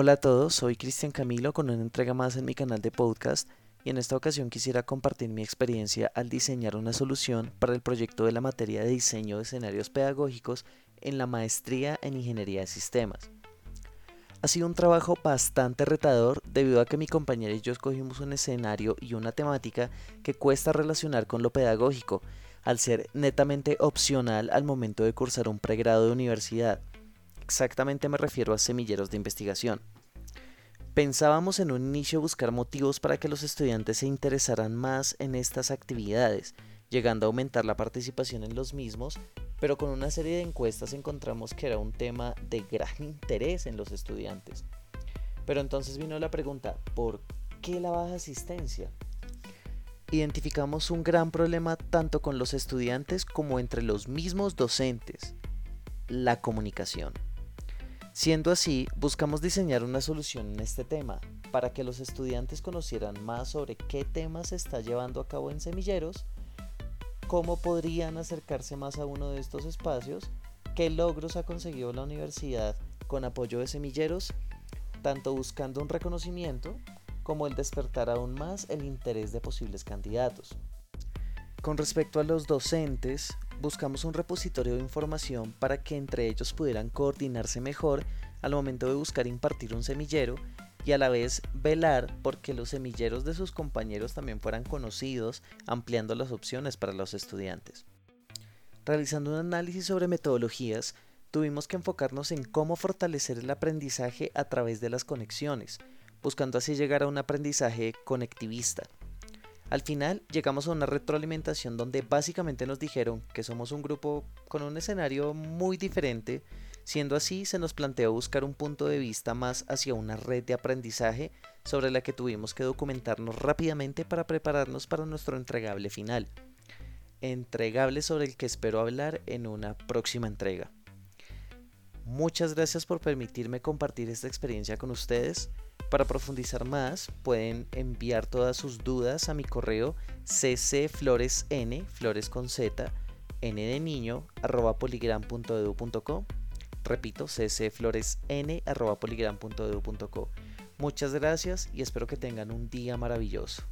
Hola a todos, soy Cristian Camilo con una entrega más en mi canal de podcast y en esta ocasión quisiera compartir mi experiencia al diseñar una solución para el proyecto de la materia de diseño de escenarios pedagógicos en la maestría en ingeniería de sistemas. Ha sido un trabajo bastante retador debido a que mi compañera y yo escogimos un escenario y una temática que cuesta relacionar con lo pedagógico, al ser netamente opcional al momento de cursar un pregrado de universidad. Exactamente me refiero a semilleros de investigación. Pensábamos en un inicio buscar motivos para que los estudiantes se interesaran más en estas actividades, llegando a aumentar la participación en los mismos pero con una serie de encuestas encontramos que era un tema de gran interés en los estudiantes. Pero entonces vino la pregunta, ¿por qué la baja asistencia? Identificamos un gran problema tanto con los estudiantes como entre los mismos docentes, la comunicación. Siendo así, buscamos diseñar una solución en este tema, para que los estudiantes conocieran más sobre qué temas se está llevando a cabo en semilleros, cómo podrían acercarse más a uno de estos espacios, qué logros ha conseguido la universidad con apoyo de semilleros, tanto buscando un reconocimiento como el despertar aún más el interés de posibles candidatos. Con respecto a los docentes, buscamos un repositorio de información para que entre ellos pudieran coordinarse mejor al momento de buscar impartir un semillero y a la vez velar porque los semilleros de sus compañeros también fueran conocidos, ampliando las opciones para los estudiantes. Realizando un análisis sobre metodologías, tuvimos que enfocarnos en cómo fortalecer el aprendizaje a través de las conexiones, buscando así llegar a un aprendizaje conectivista. Al final llegamos a una retroalimentación donde básicamente nos dijeron que somos un grupo con un escenario muy diferente, Siendo así, se nos planteó buscar un punto de vista más hacia una red de aprendizaje sobre la que tuvimos que documentarnos rápidamente para prepararnos para nuestro entregable final. Entregable sobre el que espero hablar en una próxima entrega. Muchas gracias por permitirme compartir esta experiencia con ustedes. Para profundizar más, pueden enviar todas sus dudas a mi correo ccfloresn, flores con z, n niño, arroba poligram.edu.co Repito, ccfloresn.poligram.edu.co. Muchas gracias y espero que tengan un día maravilloso.